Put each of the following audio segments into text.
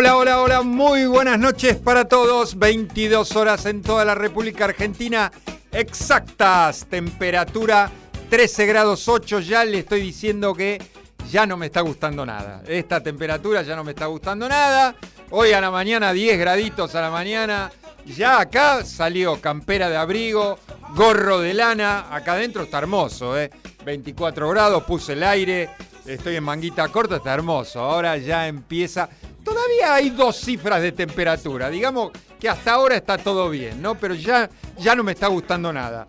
Hola, hola, hola, muy buenas noches para todos. 22 horas en toda la República Argentina exactas. Temperatura 13 grados 8. Ya le estoy diciendo que ya no me está gustando nada. Esta temperatura ya no me está gustando nada. Hoy a la mañana 10 graditos a la mañana. Ya acá salió campera de abrigo, gorro de lana. Acá adentro está hermoso, ¿eh? 24 grados, puse el aire. Estoy en manguita corta, está hermoso. Ahora ya empieza. Todavía hay dos cifras de temperatura. Digamos que hasta ahora está todo bien, ¿no? Pero ya, ya no me está gustando nada.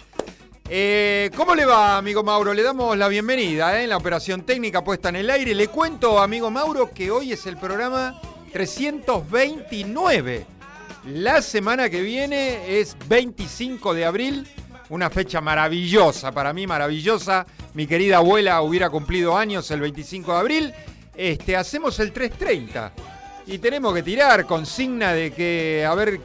Eh, ¿Cómo le va, amigo Mauro? Le damos la bienvenida ¿eh? en la operación técnica puesta en el aire. Le cuento, amigo Mauro, que hoy es el programa 329. La semana que viene es 25 de abril, una fecha maravillosa, para mí maravillosa. Mi querida abuela hubiera cumplido años el 25 de abril. Este, hacemos el 330 y tenemos que tirar consigna de que, a ver,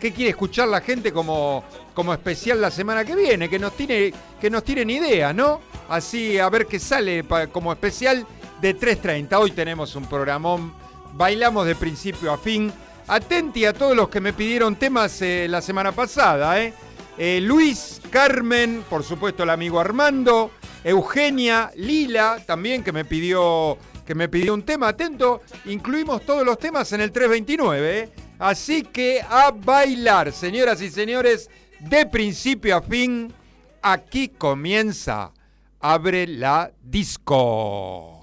qué quiere escuchar la gente como, como especial la semana que viene, que nos, tiene, que nos tiren ideas, ¿no? Así, a ver qué sale como especial de 3.30. Hoy tenemos un programón, bailamos de principio a fin. Atenti a todos los que me pidieron temas eh, la semana pasada, ¿eh? ¿eh? Luis, Carmen, por supuesto el amigo Armando, Eugenia, Lila, también que me pidió que me pidió un tema. Atento, incluimos todos los temas en el 329. ¿eh? Así que a bailar, señoras y señores, de principio a fin, aquí comienza Abre la Disco.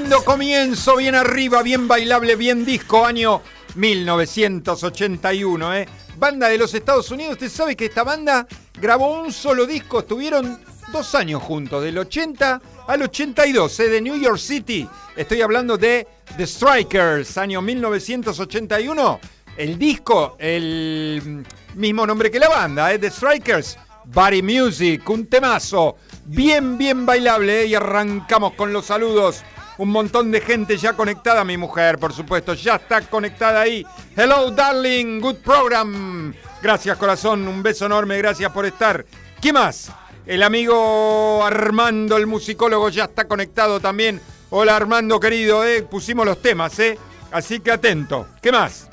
Lindo comienzo, bien arriba, bien bailable, bien disco, año 1981, ¿eh? Banda de los Estados Unidos, usted sabe que esta banda grabó un solo disco, estuvieron dos años juntos, del 80 al 82, ¿eh? de New York City. Estoy hablando de The Strikers, año 1981. El disco, el mismo nombre que la banda, ¿eh? The Strikers, Body Music, un temazo, bien, bien bailable, ¿eh? y arrancamos con los saludos Un montón de gente ya conectada, mi mujer, por supuesto, ya está conectada ahí. Hello, darling, good program. Gracias, corazón, un beso enorme, gracias por estar. ¿Qué más? El amigo Armando, el musicólogo, ya está conectado también. Hola Armando, querido, eh. pusimos los temas, ¿eh? Así que atento. ¿Qué más?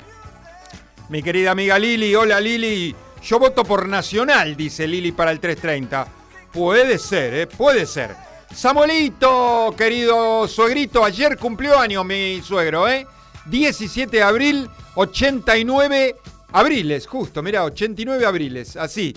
Mi querida amiga Lili, hola Lili. Yo voto por Nacional, dice Lili para el 330. Puede ser, ¿eh? Puede ser. Samuelito, querido suegrito, ayer cumplió años mi suegro, ¿eh? 17 de abril, 89 abriles, justo, mira, 89 abriles, así.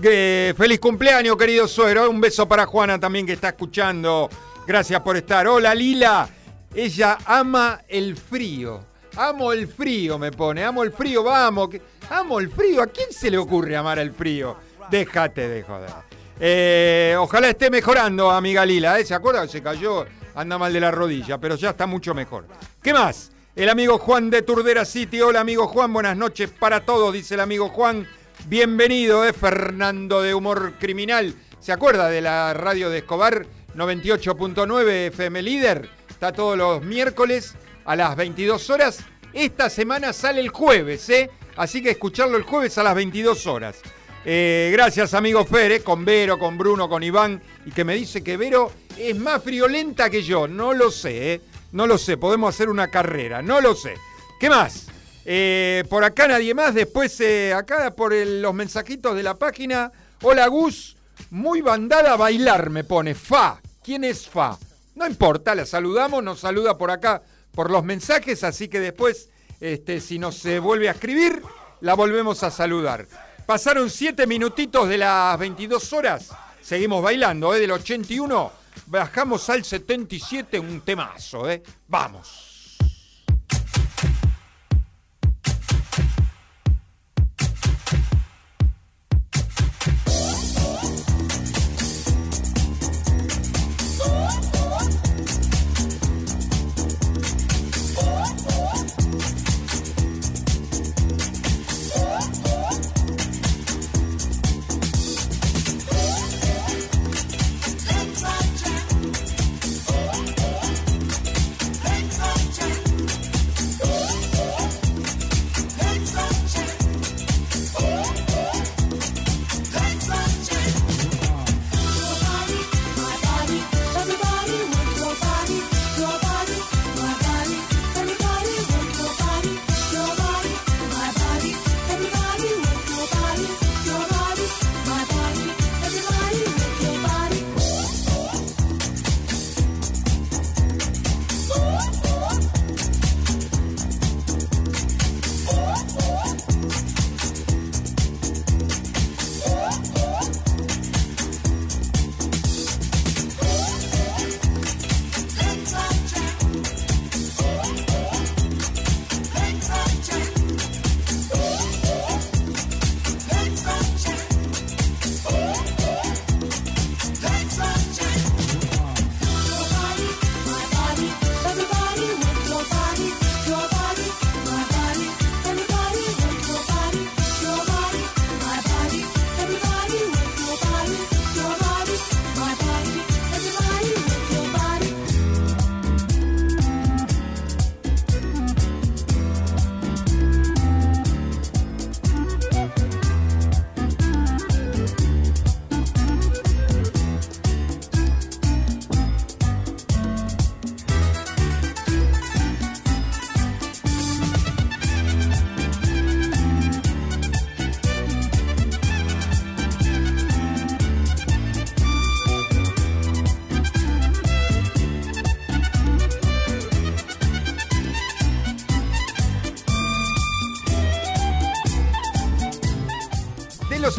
feliz cumpleaños, querido suegro. Un beso para Juana también que está escuchando. Gracias por estar. Hola, Lila. Ella ama el frío. Amo el frío, me pone. Amo el frío, vamos. Amo el frío. ¿A quién se le ocurre amar el frío? Déjate de joder. Eh, ojalá esté mejorando, amiga Lila. ¿eh? ¿Se acuerda se cayó? Anda mal de la rodilla, pero ya está mucho mejor. ¿Qué más? El amigo Juan de Turdera City. Hola, amigo Juan. Buenas noches para todos, dice el amigo Juan. Bienvenido, ¿eh? Fernando de Humor Criminal. ¿Se acuerda de la radio de Escobar? 98.9 FM Líder. Está todos los miércoles a las 22 horas. Esta semana sale el jueves, ¿eh? Así que escucharlo el jueves a las 22 horas. Eh, gracias, amigo Fer, eh, con Vero, con Bruno, con Iván, y que me dice que Vero es más friolenta que yo. No lo sé, ¿eh? No lo sé. Podemos hacer una carrera. No lo sé. ¿Qué más? Eh, por acá nadie más. Después, acá por los mensajitos de la página. Hola, Gus. Muy bandada a bailar, me pone. Fa. ¿Quién es Fa? No importa, la saludamos, nos saluda por acá por los mensajes, así que después, este, si nos se vuelve a escribir, la volvemos a saludar. Pasaron siete minutitos de las 22 horas. Seguimos bailando, ¿eh? Del 81 bajamos al 77, un temazo, ¿eh? Vamos.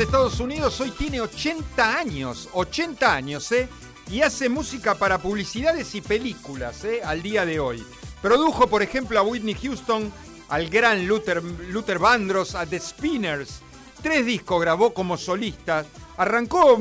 Estados Unidos hoy tiene 80 años, 80 años, ¿eh? Y hace música para publicidades y películas, ¿eh? Al día de hoy. Produjo, por ejemplo, a Whitney Houston, al gran Luther, Luther Vandross, a The Spinners. Tres discos grabó como solista. Arrancó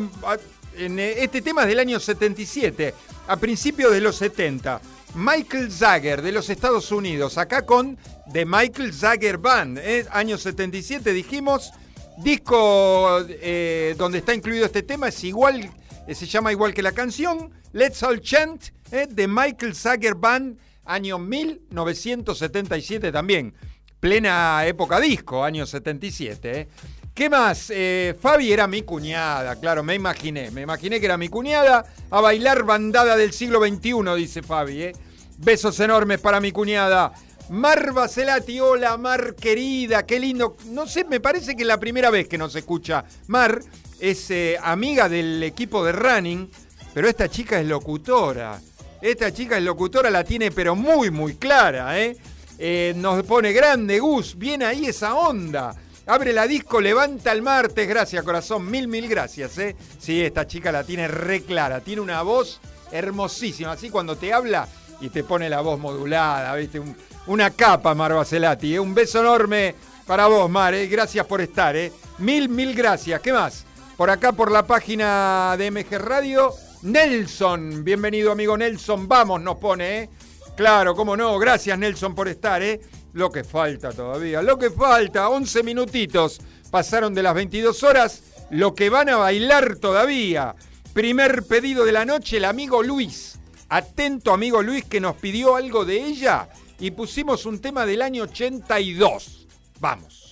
en eh, este tema del año 77, a principios de los 70. Michael Zager de los Estados Unidos, acá con The Michael Zager Band, ¿eh? año 77 dijimos. Disco eh, donde está incluido este tema es igual eh, se llama igual que la canción, Let's All Chant, eh, de Michael Sager Band, año 1977 también. Plena época disco, año 77. Eh. ¿Qué más? Fabi era mi cuñada, claro, me imaginé. Me imaginé que era mi cuñada a bailar bandada del siglo XXI, dice Fabi. Besos enormes para mi cuñada. Mar Bacelati, hola Mar querida, qué lindo. No sé, me parece que es la primera vez que nos escucha. Mar es eh, amiga del equipo de running, pero esta chica es locutora. Esta chica es locutora, la tiene pero muy, muy clara, ¿eh? eh nos pone grande, Gus, viene ahí esa onda. Abre la disco, levanta el martes, gracias corazón, mil, mil gracias, ¿eh? Sí, esta chica la tiene re clara, tiene una voz hermosísima, así cuando te habla y te pone la voz modulada, ¿viste? Una capa, Mar Bacelati. ¿eh? Un beso enorme para vos, Mar. ¿eh? Gracias por estar. ¿eh? Mil, mil gracias. ¿Qué más? Por acá, por la página de MG Radio, Nelson. Bienvenido, amigo Nelson. Vamos, nos pone. ¿eh? Claro, cómo no. Gracias, Nelson, por estar. ¿eh? Lo que falta todavía. Lo que falta. 11 minutitos. Pasaron de las 22 horas. Lo que van a bailar todavía. Primer pedido de la noche, el amigo Luis. Atento, amigo Luis, que nos pidió algo de ella y pusimos un tema del año 82. Vamos.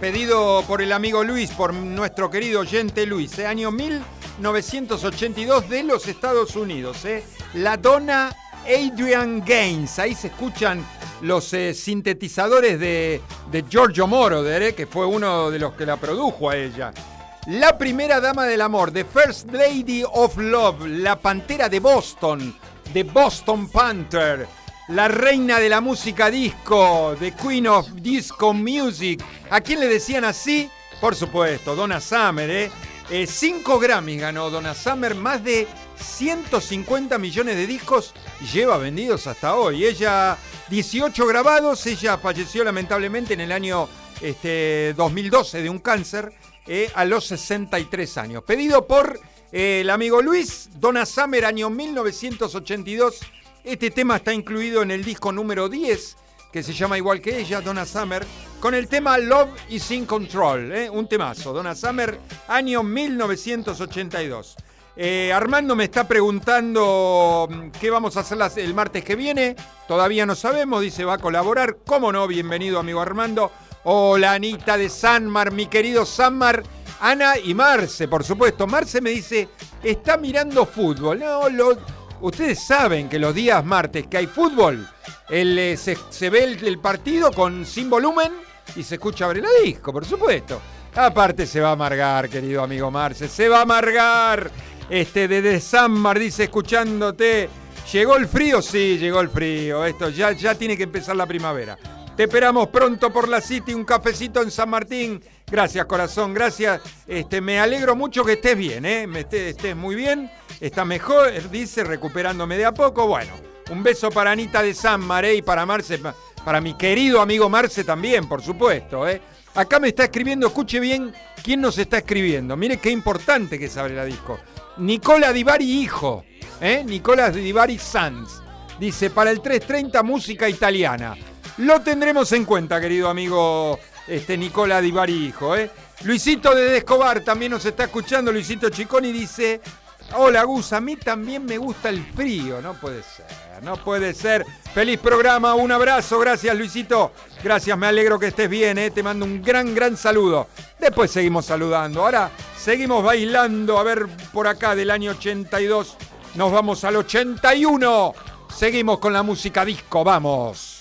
Pedido por el amigo Luis, por nuestro querido oyente Luis, ¿eh? año 1982 de los Estados Unidos. ¿eh? La dona Adrian Gaines, ahí se escuchan los eh, sintetizadores de, de Giorgio Moroder, ¿eh? que fue uno de los que la produjo a ella. La primera dama del amor, The First Lady of Love, la pantera de Boston, de Boston Panther la reina de la música disco, The Queen of Disco Music. ¿A quién le decían así? Por supuesto, Donna Summer, ¿eh? eh cinco Grammys ganó Donna Summer, más de 150 millones de discos lleva vendidos hasta hoy. Ella, 18 grabados, ella falleció lamentablemente en el año este, 2012 de un cáncer eh, a los 63 años. Pedido por eh, el amigo Luis, Donna Summer, año 1982. Este tema está incluido en el disco número 10, que se llama igual que ella, Donna Summer, con el tema Love is in Control, eh, un temazo. Donna Summer, año 1982. Armando me está preguntando mm, qué vamos a hacer el martes que viene. Todavía no sabemos, dice va a colaborar. ¿Cómo no? Bienvenido, amigo Armando. Hola Anita de Sanmar, mi querido Sanmar. Ana y Marce, por supuesto. Marce me dice, está mirando fútbol. No, ustedes saben que los días martes que hay fútbol, eh, se, ve el, partido con sin volumen y se escucha abrir la disco, por supuesto. Aparte se va a amargar, querido amigo Marce, se va a amargar. Este, desde Sanmar dice, escuchándote, ¿llegó el frío? Sí, llegó el frío. Esto ya, ya tiene que empezar la primavera. Te esperamos pronto por la City, un cafecito en San Martín. Gracias, corazón, gracias. Este, me alegro mucho que estés bien, ¿eh? Estés, muy bien. Está mejor, dice, recuperándome de a poco. Bueno, un beso para Anita de San Maré y para Marce, para mi querido amigo Marce también, por supuesto, ¿eh? Acá me está escribiendo, escuche bien quién nos está escribiendo. Mire qué importante que es la disco. Nicola Divari Hijo, ¿eh? Nicola Divari Sanz. Dice, para el 330 música italiana. Lo tendremos en cuenta, querido amigo este, Nicola Di Barijo. ¿eh? Luisito de Escobar también nos está escuchando. Luisito Chiconi dice: Hola Gus, a mí también me gusta el frío. No puede ser, no puede ser. Feliz programa, un abrazo. Gracias, Luisito. Gracias, me alegro que estés bien. ¿eh? Te mando un gran, gran saludo. Después seguimos saludando. Ahora seguimos bailando. A ver, por acá del año 82. Nos vamos al 81. Seguimos con la música disco. Vamos.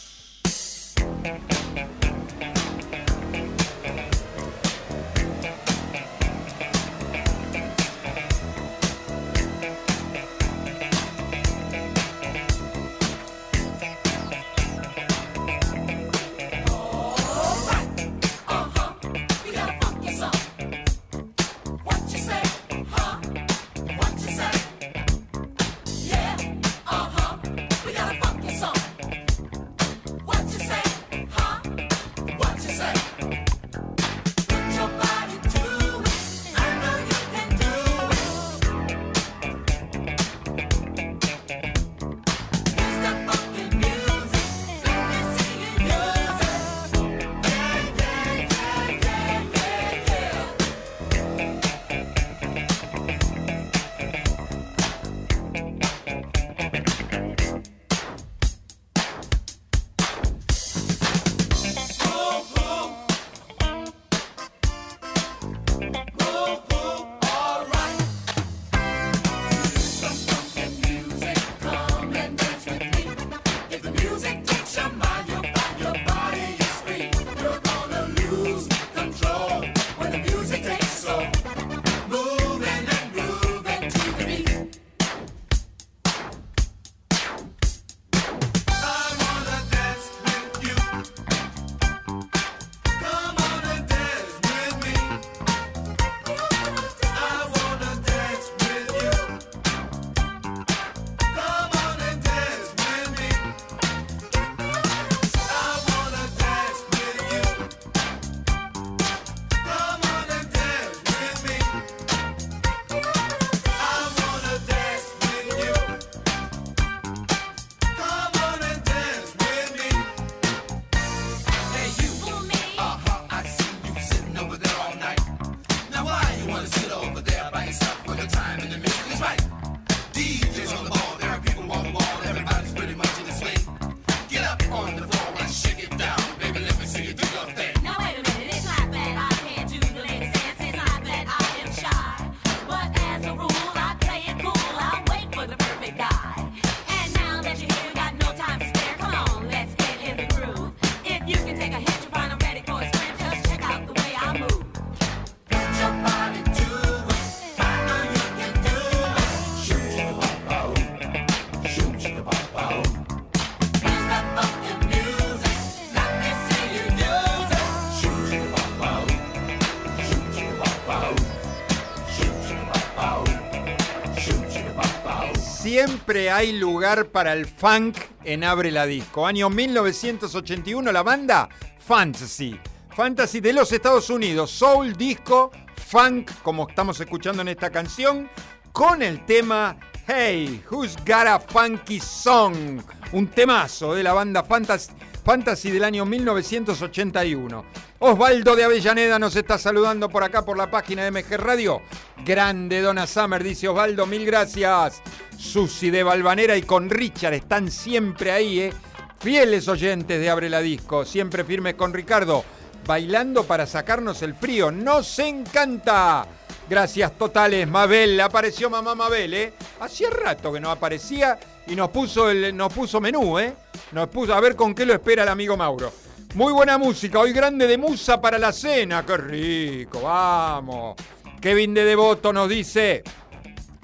Siempre hay lugar para el funk en Abre la Disco. Año 1981, la banda Fantasy. Fantasy de los Estados Unidos. Soul, disco, funk, como estamos escuchando en esta canción, con el tema Hey, Who's Got a Funky Song? Un temazo de la banda Fantasy, Fantasy del año 1981. Osvaldo de Avellaneda nos está saludando por acá por la página de MG Radio. Grande Donna Summer, dice Osvaldo, mil gracias. Susi de Balvanera y con Richard están siempre ahí, ¿eh? Fieles oyentes de Abre la Disco, siempre firmes con Ricardo, bailando para sacarnos el frío. ¡Nos encanta! Gracias totales, Mabel. Apareció mamá Mabel, ¿eh? Hacía rato que no aparecía y nos puso, nos puso menú, ¿eh? Nos puso a ver con qué lo espera el amigo Mauro. Muy buena música, hoy grande de musa para la cena. ¡Qué rico! ¡Vamos! Kevin de Devoto nos dice: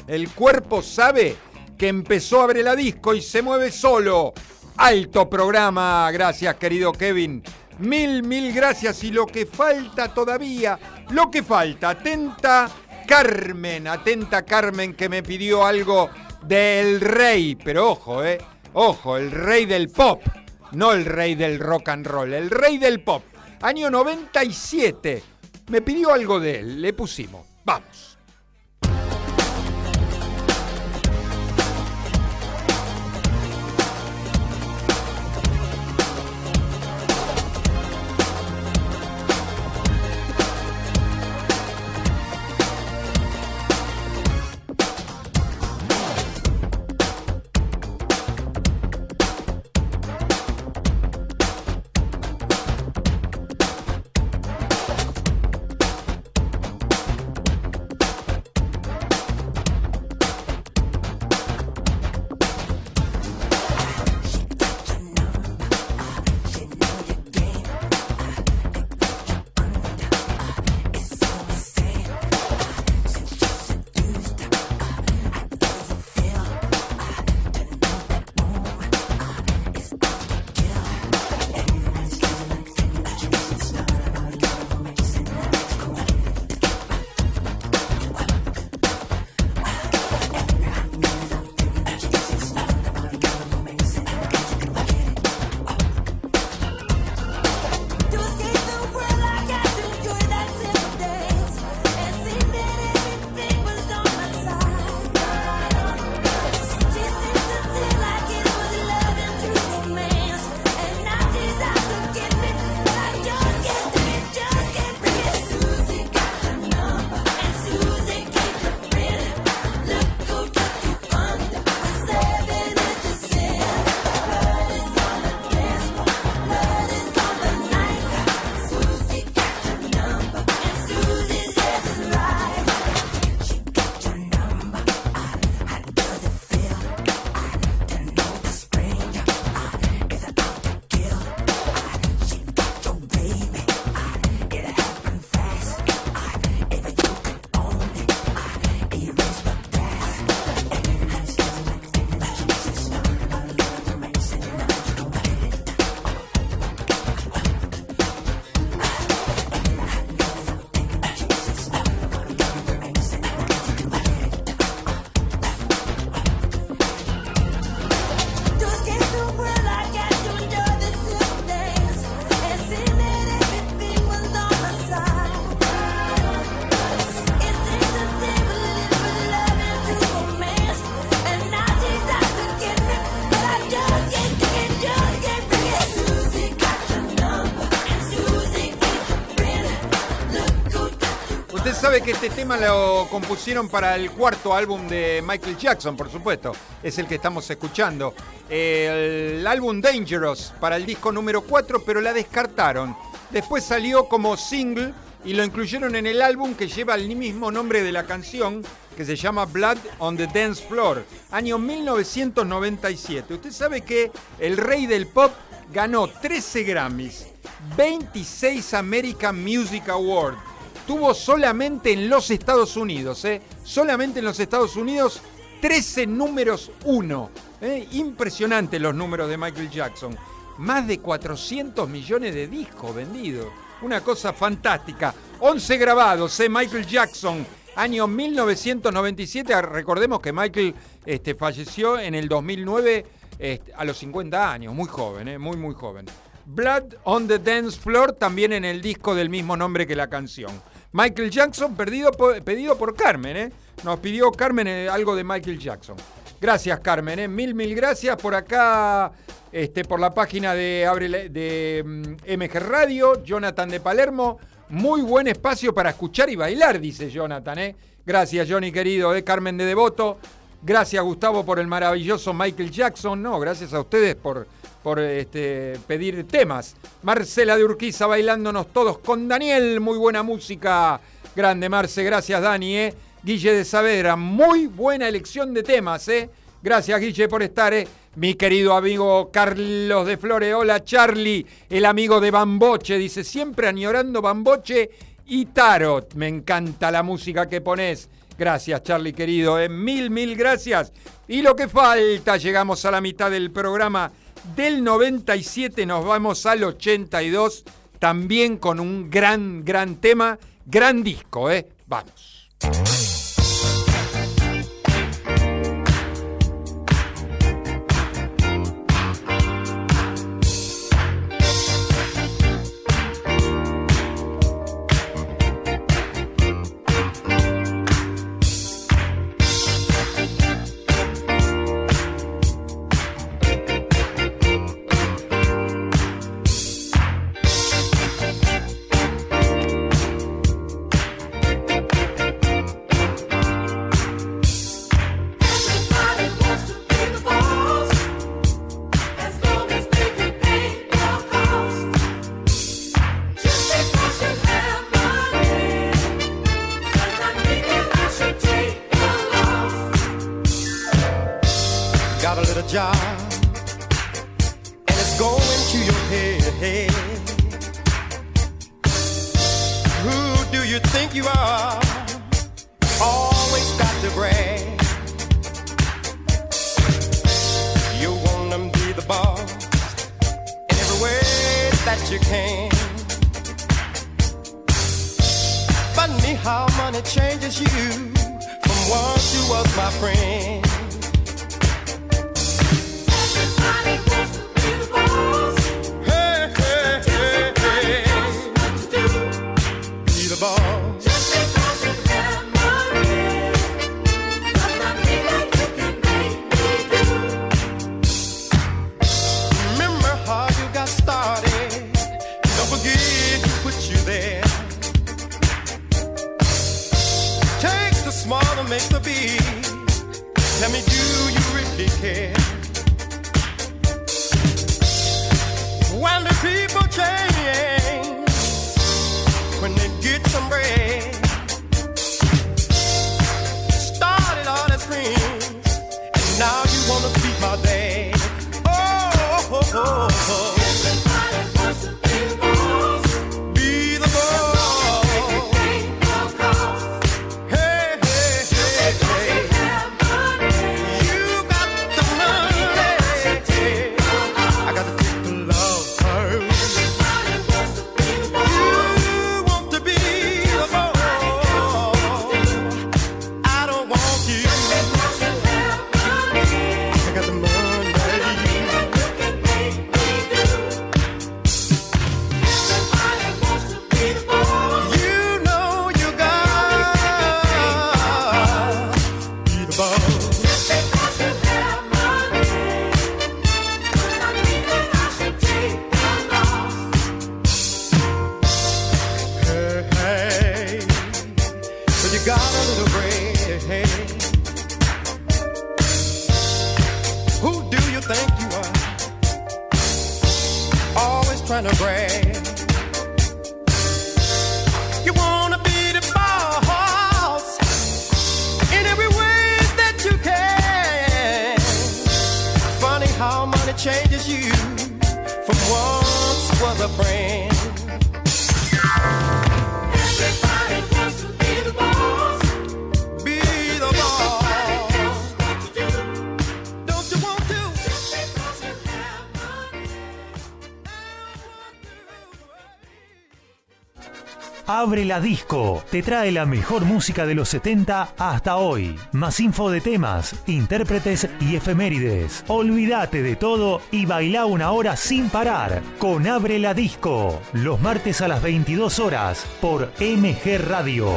El cuerpo sabe que empezó a abrir la disco y se mueve solo. Alto programa, gracias querido Kevin. Mil, mil gracias. Y lo que falta todavía, lo que falta, atenta Carmen, atenta Carmen que me pidió algo del rey, pero ojo, eh, ojo, el rey del pop, no el rey del rock and roll, el rey del pop. Año 97, me pidió algo de él, le pusimos. Vamos. Que este tema lo compusieron para el cuarto álbum de Michael Jackson, por supuesto. Es el que estamos escuchando. El álbum Dangerous para el disco número 4, pero la descartaron. Después salió como single y lo incluyeron en el álbum que lleva el mismo nombre de la canción, que se llama Blood on the Dance Floor, año 1997. Usted sabe que el rey del pop ganó 13 Grammys, 26 American Music Awards tuvo solamente en los Estados Unidos, ¿eh? solamente en los Estados Unidos, 13 números 1. ¿eh? Impresionante los números de Michael Jackson. Más de 400 millones de discos vendidos. Una cosa fantástica. 11 grabados, ¿eh? Michael Jackson año 1997. Recordemos que Michael este, falleció en el 2009 este, a los 50 años, muy joven, eh, muy, muy joven. Blood on the Dance Floor, también en el disco del mismo nombre que la canción. Michael Jackson, pedido por Carmen, ¿eh? Nos pidió Carmen eh, algo de Michael Jackson. Gracias, Carmen, ¿eh? Mil, mil gracias. Por acá, este, por la página de, de MG mm, Radio, Jonathan de Palermo. Muy buen espacio para escuchar y bailar, dice Jonathan, ¿eh? Gracias, Johnny querido, ¿eh? Carmen de Devoto. Gracias, Gustavo, por el maravilloso Michael Jackson. No, gracias a ustedes por, por este, pedir temas. Marcela de Urquiza bailándonos todos con Daniel. Muy buena música. Grande, Marce. Gracias, Dani. ¿eh? Guille de Saavedra. Muy buena elección de temas. ¿eh? Gracias, Guille, por estar. ¿eh? Mi querido amigo Carlos de Flores. Hola, Charlie, el amigo de Bamboche. Dice, siempre añorando Bamboche y Tarot. Me encanta la música que pones. Gracias, Charlie querido. ¿eh? Mil, mil gracias. Y lo que falta, llegamos a la mitad del programa. Del 97 nos vamos al 82, también con un gran, gran tema, gran disco, ¿eh? Vamos. that you can. Funny how money changes you from once you was my friend. Everybody, got a little gray. Who do you think you are? Always trying to brag. You wanna be the boss in every way that you can. Funny how money changes you from once was a friend. Abre la Disco. Te trae la mejor música de los 70 hasta hoy. Más info de temas, intérpretes y efemérides. Olvídate de todo y baila una hora sin parar con Abre la Disco. Los martes a las 22 horas por MG Radio.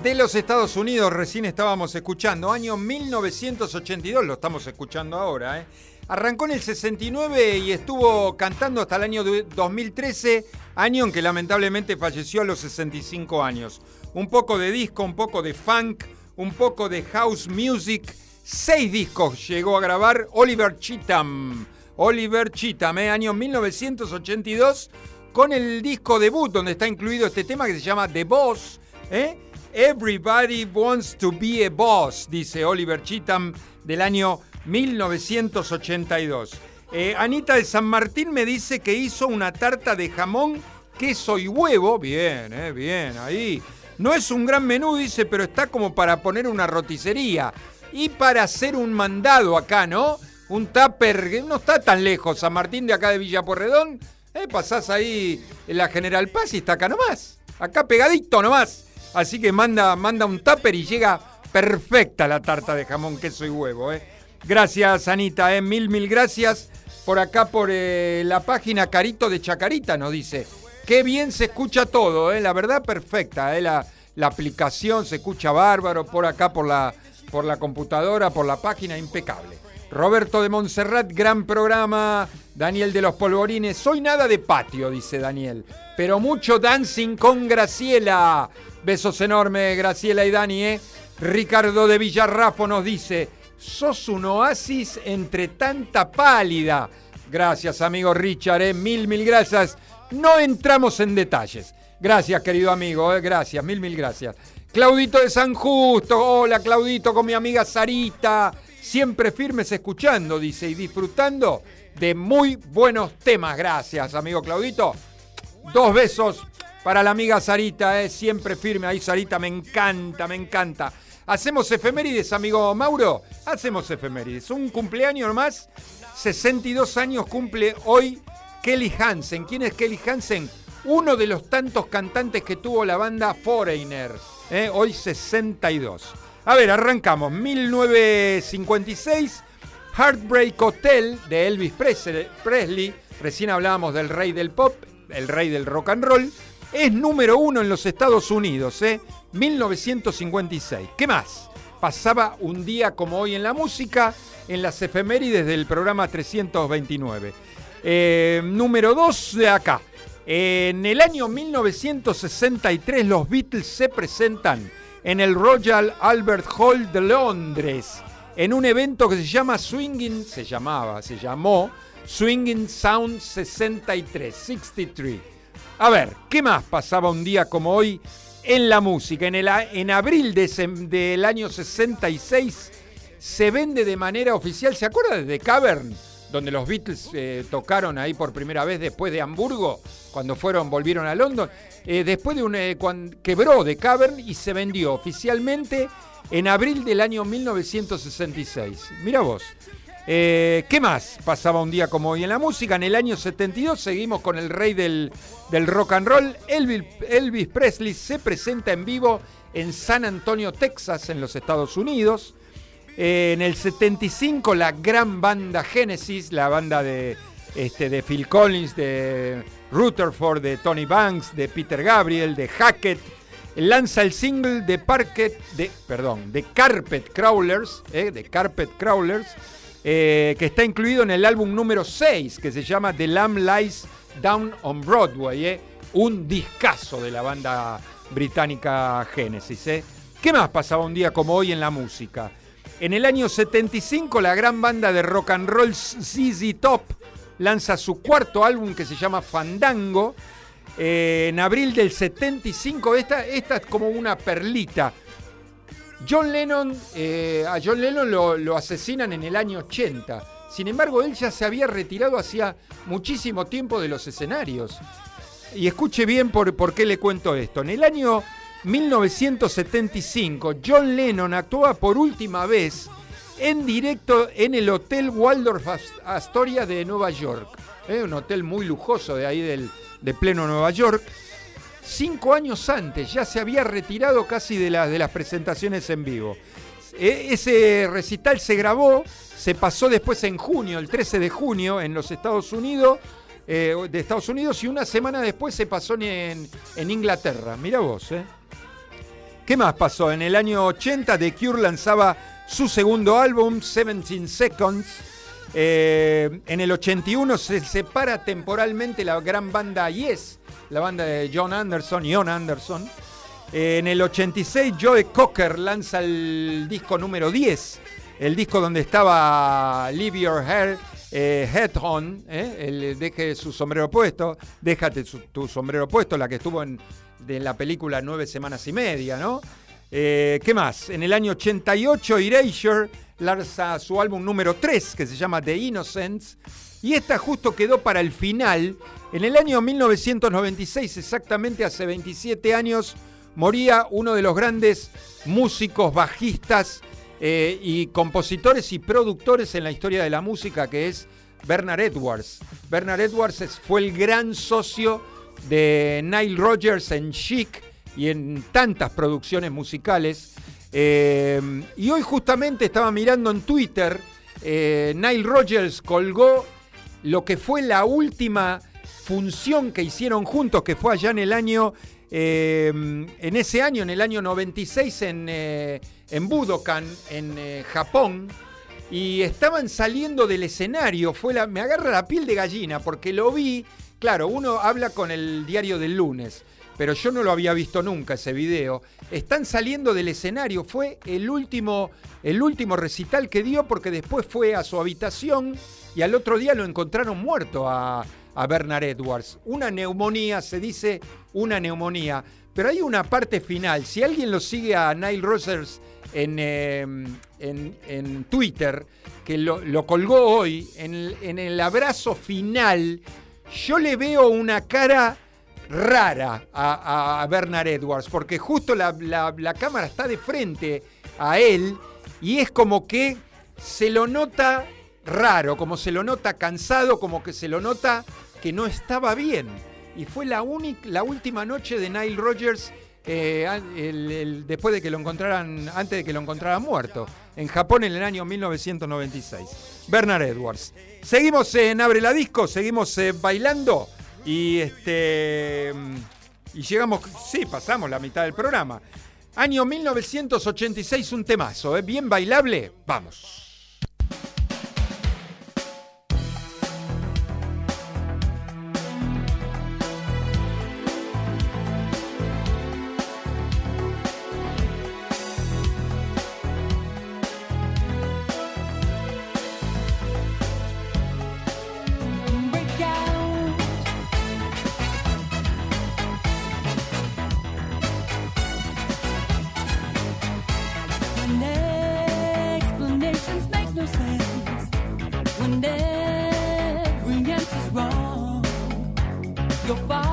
de los Estados Unidos recién estábamos escuchando, año 1982, lo estamos escuchando ahora, ¿eh? Arrancó en el 69 y estuvo cantando hasta el año 2013, año en que lamentablemente falleció a los 65 años. Un poco de disco, un poco de funk, un poco de house music. Seis discos llegó a grabar Oliver Cheatham. Oliver Cheatham, ¿eh? año 1982, con el disco debut donde está incluido este tema que se llama The Boss. ¿eh? Everybody Wants to Be a Boss, dice Oliver Cheatham del año 1982. Eh, Anita de San Martín me dice que hizo una tarta de jamón, queso y huevo. Bien, eh, bien, ahí. No es un gran menú, dice, pero está como para poner una roticería. Y para hacer un mandado acá, ¿no? Un tupper, que no está tan lejos, San Martín de acá de Villa Porredón. Eh, pasás ahí en la General Paz y está acá nomás. Acá pegadito nomás. Así que manda, manda un tupper y llega perfecta la tarta de jamón, queso y huevo. ¿eh? Gracias, Anita. ¿eh? Mil, mil gracias. Por acá, por eh, la página Carito de Chacarita, nos dice. Qué bien se escucha todo, ¿eh? la verdad perfecta. ¿eh? La, la aplicación se escucha bárbaro. Por acá, por la, por la computadora, por la página, impecable. Roberto de Montserrat, gran programa. Daniel de los Polvorines, soy nada de patio, dice Daniel, pero mucho dancing con Graciela. Besos enormes, Graciela y Dani. ¿eh? Ricardo de Villarrafo nos dice, sos un oasis entre tanta pálida. Gracias, amigo Richard, ¿eh? mil, mil gracias. No entramos en detalles. Gracias, querido amigo, ¿eh? gracias, mil, mil gracias. Claudito de San Justo, hola Claudito con mi amiga Sarita, siempre firmes escuchando, dice, y disfrutando de muy buenos temas. Gracias, amigo Claudito. Dos besos para la amiga Sarita, eh, siempre firme ahí, Sarita, me encanta, me encanta. ¿Hacemos efemérides, amigo Mauro? Hacemos efemérides. Un cumpleaños más, 62 años cumple hoy Kelly Hansen. ¿Quién es Kelly Hansen? Uno de los tantos cantantes que tuvo la banda Foreigner. Eh, hoy 62. A ver, arrancamos. 1956, Heartbreak Hotel de Elvis Presley. Recién hablábamos del rey del pop, el rey del rock and roll es número uno en los Estados Unidos, ¿eh? 1956. ¿Qué más? Pasaba un día como hoy en la música, en las efemérides del programa 329. Eh, número dos de acá. En el año 1963 los Beatles se presentan en el Royal Albert Hall de Londres en un evento que se llama Swinging, se llamaba, se llamó Swinging Sound 63, 63. A ver, ¿qué más pasaba un día como hoy en la música? En, el, en abril del año 66 se vende de manera oficial, ¿se acuerda de The Cavern? Donde los Beatles eh, tocaron ahí por primera vez después de Hamburgo, cuando fueron, volvieron a London. Eh, después de un. Eh, quebró The Cavern y se vendió oficialmente en abril del año 1966. Mira vos. Eh, ¿Qué más pasaba un día como hoy en la música? En el año 72 seguimos con el rey del, rock and roll. Elvis, Presley se presenta en vivo en San Antonio, Texas, en los Estados Unidos. Eh, en el 75 la gran banda Genesis, la banda de, este, de Phil Collins, de Rutherford, de Tony Banks, de Peter Gabriel, de Hackett, lanza el single de de, perdón, de Carpet Crawlers, eh, de Carpet Crawlers, eh, que está incluido en el álbum número 6, que se llama The Lamb Lies Down on Broadway, eh. un discazo de la banda británica Genesis. Eh. ¿Qué más pasaba un día como hoy en la música? En el año 75 la gran banda de rock and roll ZZ Top lanza su cuarto álbum que se llama Fandango. en abril del 75, esta, esta es como una perlita John Lennon, eh, a John Lennon lo, asesinan en el año 80. Sin embargo, él ya se había retirado hacía muchísimo tiempo de los escenarios. Y escuche bien por, por qué le cuento esto. En el año 1975, John Lennon actuaba por última vez en directo en el Hotel Waldorf Astoria de Nueva York. ¿eh? un hotel muy lujoso de ahí del, de pleno Nueva York. Cinco años antes ya se había retirado casi de, las presentaciones en vivo. E, ese recital se grabó, se pasó después en junio, el 13 de junio, en los Estados Unidos, eh, de Estados Unidos, y una semana después se pasó en, en Inglaterra. Mira vos, ¿eh? ¿Qué más pasó? En el año 80 The Cure lanzaba su segundo álbum, 17 Seconds. Eh, en el 81 se separa temporalmente la gran banda Yes, la banda de John Anderson, John Anderson. Eh, en el 86 Joe Cocker lanza el disco número 10, el disco donde estaba Leave Your Hair, eh, Head On, el deje su sombrero puesto, déjate tu sombrero puesto, la que estuvo en la película Nueve Semanas y Media, ¿no? Eh, ¿Qué más? En el año 88, Erasure lanza su álbum número 3, que se llama The Innocents, y esta justo quedó para el final. En el año 1996, exactamente hace 27 años, moría uno de los grandes músicos, bajistas eh, y compositores y productores en la historia de la música, que es Bernard Edwards. Bernard Edwards fue el gran socio de Nile Rodgers en Chic y en tantas producciones musicales. Eh, y hoy justamente estaba mirando en Twitter, eh, Nile Rodgers colgó lo que fue la última función que hicieron juntos, que fue allá en el año, eh, en ese año, en el año 96, en, en Budokan, en Japón. Y estaban saliendo del escenario, fue la, me agarra la piel de gallina porque lo vi Claro, uno habla con el diario del lunes, pero yo no lo había visto nunca ese video. Están saliendo del escenario, fue el último, el último recital que dio porque después fue a su habitación y al otro día lo encontraron muerto a, Bernard Edwards. Una neumonía, se dice una neumonía, pero hay una parte final. Si alguien lo sigue a Nile Rogers en, em, en, Twitter, que lo, colgó hoy, en en el abrazo final yo le veo una cara rara a, Bernard Edwards, porque justo la, cámara está de frente a él y es como que se lo nota raro, como se lo nota cansado, como que se lo nota que no estaba bien. Y fue la, la última noche de Nile Rogers eh, después de que lo encontraran, antes de que lo encontraran muerto, en Japón en el año 1996. Bernard Edwards. Seguimos en Abre la Disco, seguimos eh, bailando y este y llegamos, sí, pasamos la mitad del programa. Año 1986, un temazo, ¿eh? bien bailable. Vamos. You want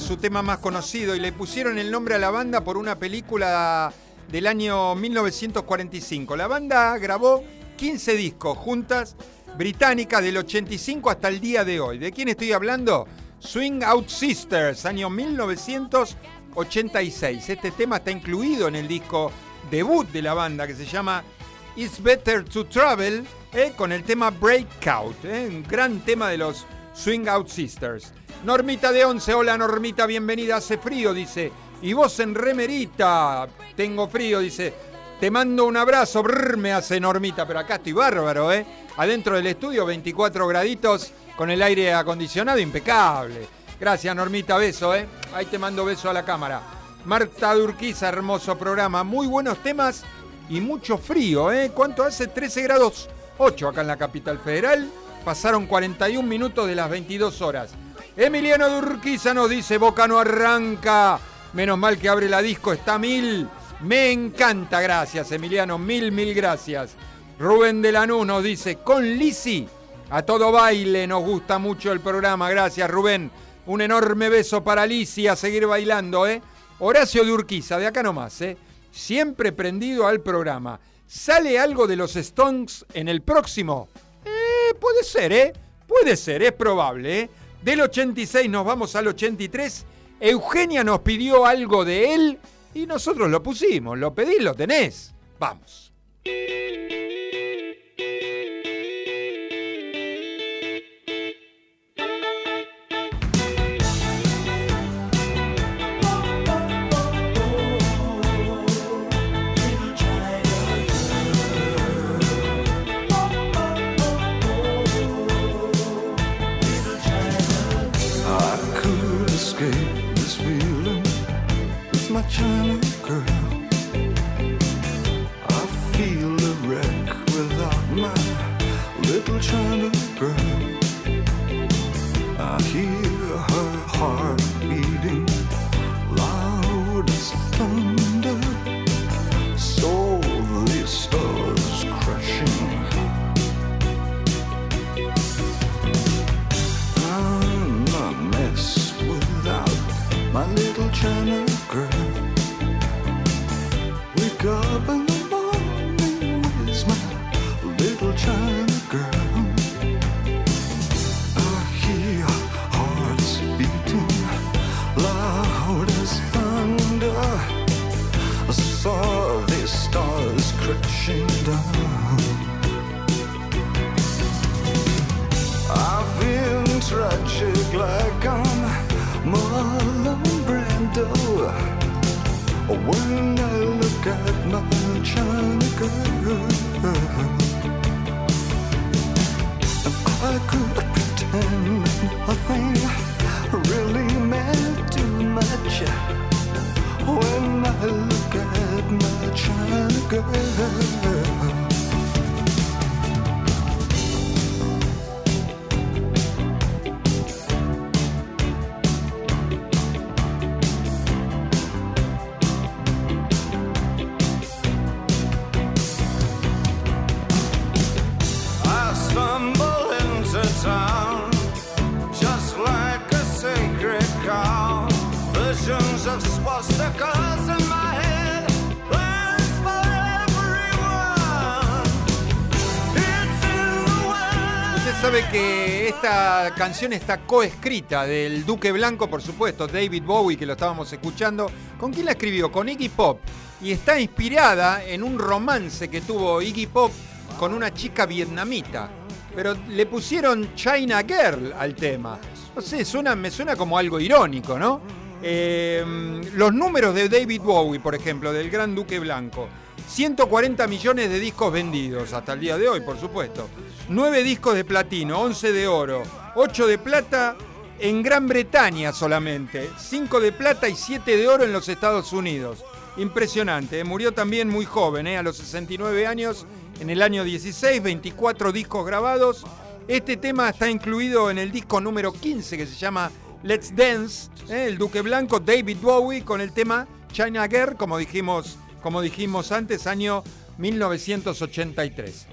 su tema más conocido y le pusieron el nombre a la banda por una película del año 1945. La banda grabó 15 discos juntas, británicas, del 85 hasta el día de hoy. ¿De quién estoy hablando? Swing Out Sisters, año 1986. Este tema está incluido en el disco debut de la banda que se llama It's Better to Travel, eh, con el tema Breakout, eh, un gran tema de los Swing Out Sisters. Normita de Once, hola Normita, bienvenida, hace frío, dice. Y vos en remerita, tengo frío, dice. Te mando un abrazo, brr, me hace Normita, pero acá estoy bárbaro, ¿eh? Adentro del estudio, 24 graditos, con el aire acondicionado impecable. Gracias Normita, beso, ¿eh? Ahí te mando beso a la cámara. Marta Durquiza, hermoso programa, muy buenos temas y mucho frío, ¿eh? ¿Cuánto hace? 13 grados 8 acá en la capital federal. Pasaron 41 minutos de las 22 horas. Emiliano Durquiza nos dice, Boca no arranca. Menos mal que abre la disco, está mil. Me encanta, gracias Emiliano, mil, mil gracias. Rubén de Lanús nos dice, con Lisi, a todo baile, nos gusta mucho el programa, gracias Rubén. Un enorme beso para Lisi, a seguir bailando, ¿eh? Horacio de Urquiza, de acá nomás, ¿eh? Siempre prendido al programa. ¿Sale algo de los Stones en el próximo? Puede ser, ¿eh? Puede ser, es probable, ¿eh? Del 86 nos vamos al 83. Eugenia nos pidió algo de él y nosotros lo pusimos. Lo pedís, lo tenés. Vamos. trying esta canción está coescrita del Duque Blanco, por supuesto, David Bowie, que lo estábamos escuchando. ¿Con quién la escribió? Con Iggy Pop. Y está inspirada en un romance que tuvo Iggy Pop con una chica vietnamita. Pero le pusieron China Girl al tema. No sé, suena, me suena como algo irónico, ¿no? Em, los números de David Bowie, por ejemplo, del Gran Duque Blanco. 140 millones de discos vendidos hasta el día de hoy, por supuesto. 9 discos de platino, 11 de oro, 8 de plata en Gran Bretaña solamente, 5 de plata y 7 de oro en los Estados Unidos. Impresionante, ¿eh? murió también muy joven, ¿eh? a los 69 años, en el año 16, 24 discos grabados. Este tema está incluido en el disco número 15 que se llama Let's Dance, ¿eh? el Duque Blanco, David Bowie, con el tema China Girl, como dijimos, como dijimos antes, año 1983.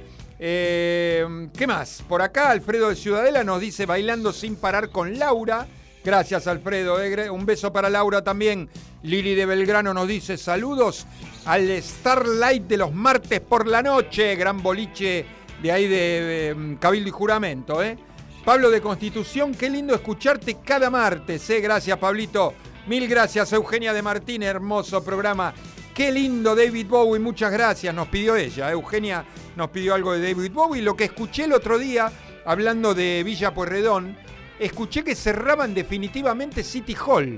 Eh, ¿Qué más? Por acá Alfredo de Ciudadela nos dice bailando sin parar con Laura. Gracias, Alfredo. eh. Un beso para Laura también. Lili de Belgrano nos dice saludos al Starlight de los martes por la noche. Gran boliche de ahí de, de Cabildo y Juramento. ¿eh? Pablo de Constitución, qué lindo escucharte cada martes. ¿eh? Gracias, Pablito. Mil gracias, Eugenia de Martín. Hermoso programa. Qué lindo David Bowie, muchas gracias. Nos pidió ella. Eugenia nos pidió algo de David Bowie. Lo que escuché el otro día, hablando de Villa Pueyrredón, escuché que cerraban definitivamente City Hall,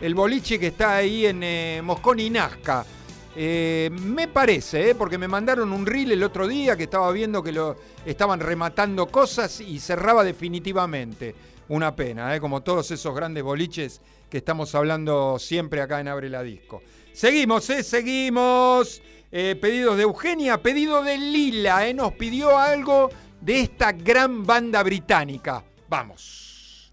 el boliche que está ahí en eh, Moscón y Nazca. Eh, me parece, eh, porque me mandaron un reel el otro día que estaba viendo que lo estaban rematando cosas y cerraba definitivamente. Una pena, eh, como todos esos grandes boliches que estamos hablando siempre acá en Abre la Disco. Seguimos, seguimos. Pedidos de Eugenia, pedido de Lila, nos pidió algo de esta gran banda británica. Vamos.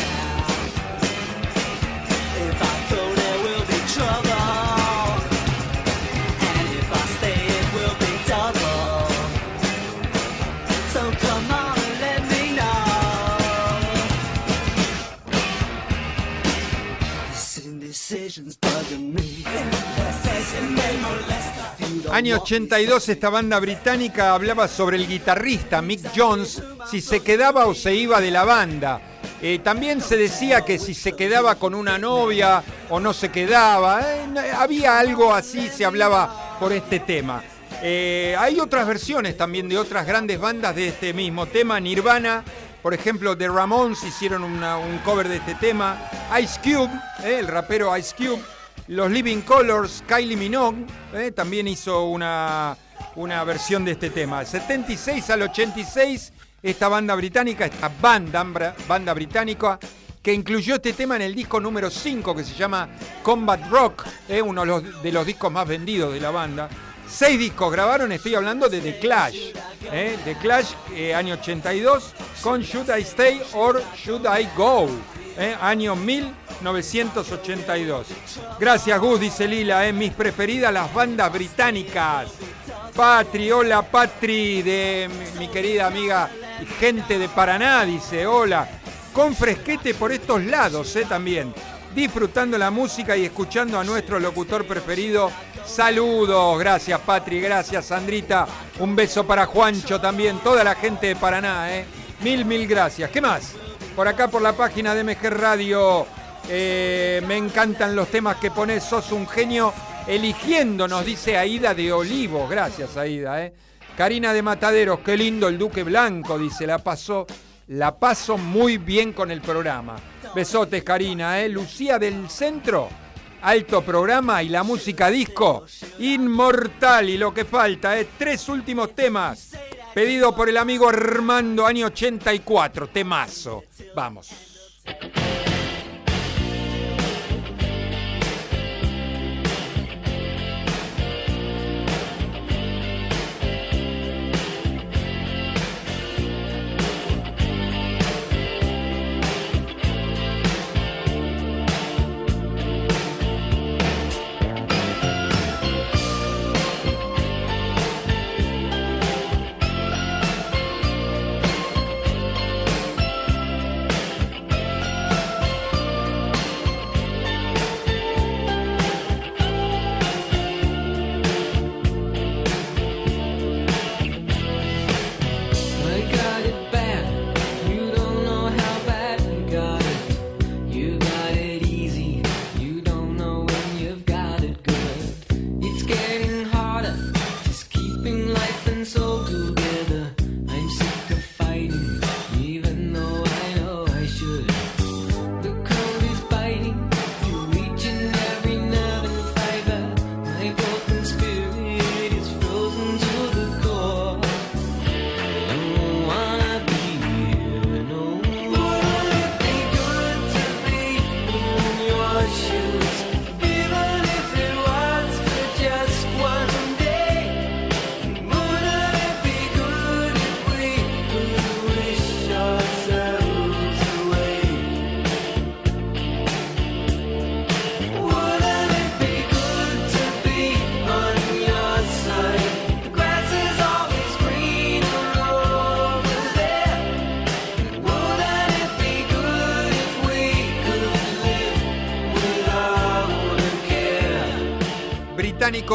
Año want me, 82 esta banda británica hablaba sobre el guitarrista Mick Jones, si se quedaba o se iba de la banda. Eh, también se decía que si se quedaba con una novia o no se quedaba. eh, no- había algo así, se hablaba por este tema. Eh, hay otras versiones también de otras grandes bandas de este mismo tema. Nirvana, por ejemplo, The Ramones hicieron un cover de este tema. Ice Cube, eh, el rapero Ice Cube. Los Living Colors, Kylie Minogue, eh, también hizo una, una versión de este tema. 76 al 86, esta banda británica, esta banda, banda británica, que incluyó este tema en el disco número 5 que se llama Combat Rock, eh, uno de los discos más vendidos de la banda. Seis discos grabaron, estoy hablando de The Clash. eh, The Clash, eh, año 82, con Should I Stay or Should I Go, eh, año 1982. Gracias Gus, dice Lila, mis preferidas las bandas británicas. Patri, hola Patri, de mi, querida amiga gente de Paraná, dice, hola. Con fresquete por estos lados, también. Disfrutando la música y escuchando a nuestro locutor preferido. Saludos, gracias Patri, gracias Sandrita. Un beso para Juancho también, toda la gente de Paraná, eh. Mil, mil gracias. ¿Qué más? Por acá, por la página de MG Radio. eh, me encantan los temas que pones, sos un genio eligiendo, nos dice Aida de Olivos. Gracias, Aida. Eh. Karina de Mataderos, qué lindo el Duque Blanco, dice, la pasó, la paso muy bien con el programa. Besotes, Karina, ¿eh? Lucía del Centro, alto programa y la música disco, inmortal y lo que falta, ¿eh? Tres últimos temas, pedido por el amigo Armando, año 84, temazo. Vamos.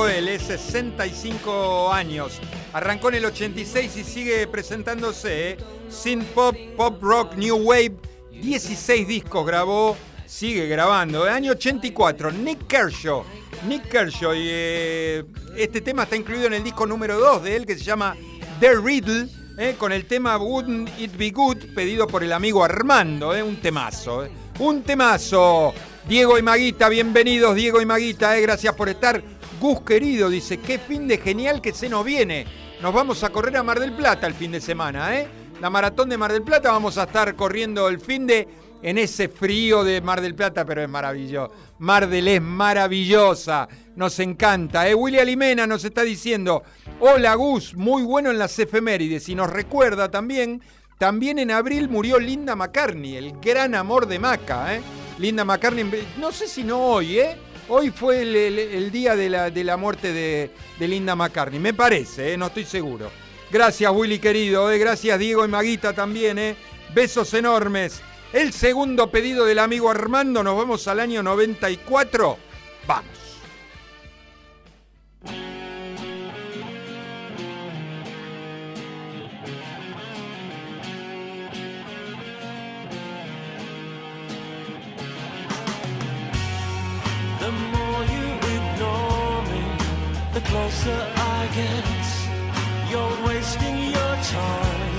Él, es 65 años. Arrancó en el 86 y sigue presentándose. ¿eh? Synth pop, pop rock, new wave. 16 discos grabó, sigue grabando. ¿eh? Año 84, Nick Kershaw. Nick Kershaw, y, eh, este tema está incluido en el disco número 2 de él que se llama The Riddle. ¿eh? con el tema Wouldn't It Be Good, pedido por el amigo Armando, un temazo. Un temazo. Diego y Maguita, bienvenidos Diego y Maguita, gracias por estar. Gus querido dice, qué fin de genial que se nos viene. Nos vamos a correr a Mar del Plata el fin de semana, ¿eh? La maratón de Mar del Plata vamos a estar corriendo el fin de en ese frío de Mar del Plata, pero es maravilloso. Mar del es maravillosa, nos encanta. ¿eh? William Limena nos está diciendo, hola Gus, muy bueno en las efemérides y nos recuerda también, también en abril murió Linda McCartney, el gran amor de Maca. ¿eh? Linda McCartney, no sé si no hoy, ¿eh? Hoy fue el, día de la, muerte de, de Linda McCartney, me parece, ¿eh? no estoy seguro. Gracias Willy querido, ¿eh? gracias Diego y Maguita también, ¿eh? besos enormes. El segundo pedido del amigo Armando, nos vamos al año 94. Vamos. The closer I get. You're wasting your time.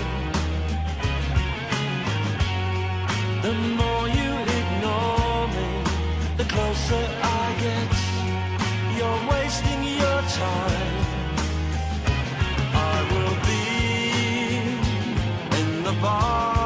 The more you ignore me, the closer I get. You're wasting your time. I will be in the bar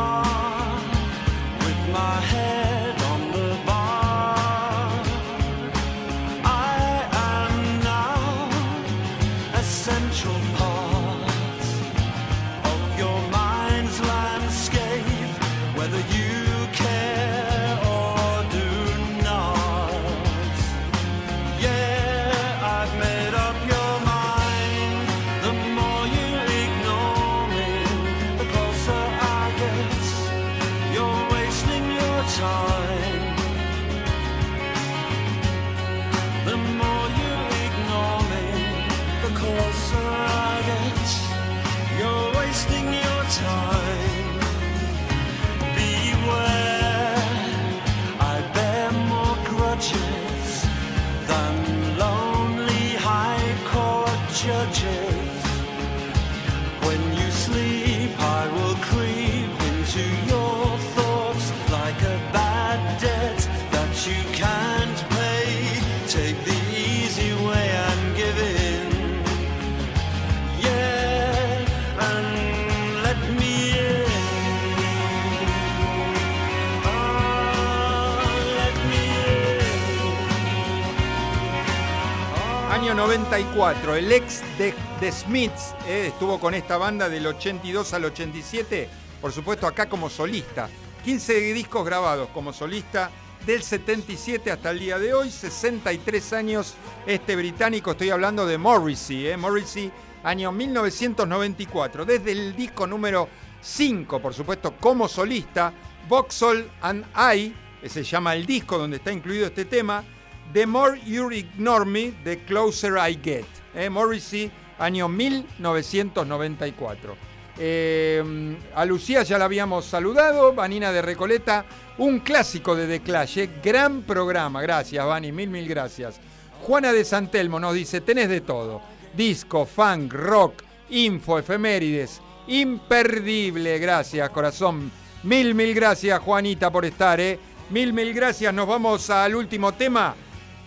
94, el ex de, de Smiths eh, estuvo con esta banda del 82 al 87, por supuesto acá como solista. 15 discos grabados como solista del 77 hasta el día de hoy, 63 años este británico, estoy hablando de Morrissey, eh, Morrissey, año 1994, desde el disco número 5, por supuesto, como solista, Vauxhall and I, se llama el disco donde está incluido este tema, The More You Ignore Me, The Closer I Get. Eh, Morrissey, año 1994. Eh, a Lucía ya la habíamos saludado, Vanina de Recoleta, un clásico de The Clash, eh, gran programa, gracias Vani, mil mil gracias. Juana de Santelmo nos dice, tenés de todo, disco, funk, rock, info, efemérides, imperdible, gracias corazón, mil mil gracias Juanita por estar, eh. mil mil gracias, nos vamos al último tema,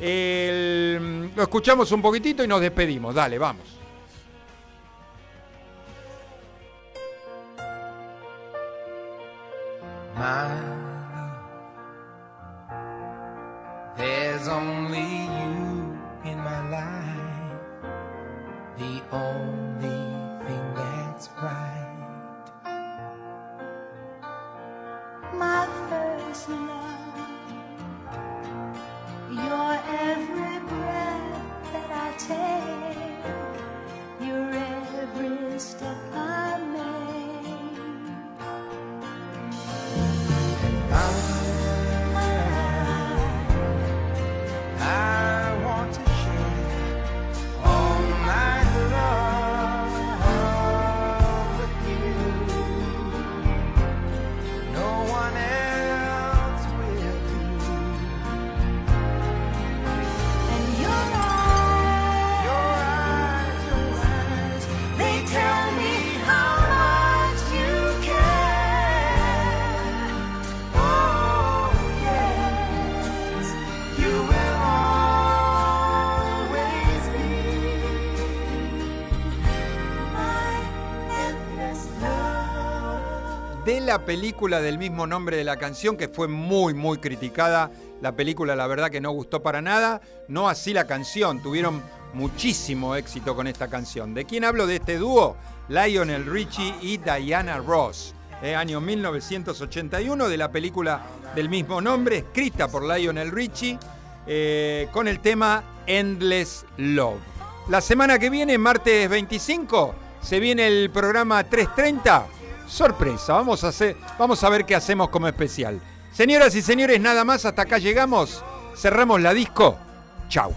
El- lo escuchamos un poquitito y nos despedimos, dale, vamos. There's only you in my life, the only thing that's right. my first love. Take, your every step la película del mismo nombre de la canción, que fue muy, muy criticada. La película, la verdad, que no gustó para nada. No así la canción. Tuvieron muchísimo éxito con esta canción. ¿De quién hablo de este dúo? Lionel Richie y Diana Ross. Eh, año 1981 de la película del mismo nombre, escrita por Lionel Richie, eh, con el tema Endless Love. La semana que viene, martes 25, se viene el programa 330. Sorpresa, vamos a, hacer, vamos a ver qué hacemos como especial. Señoras y señores, nada más, hasta acá llegamos. Cerramos la disco. Chau.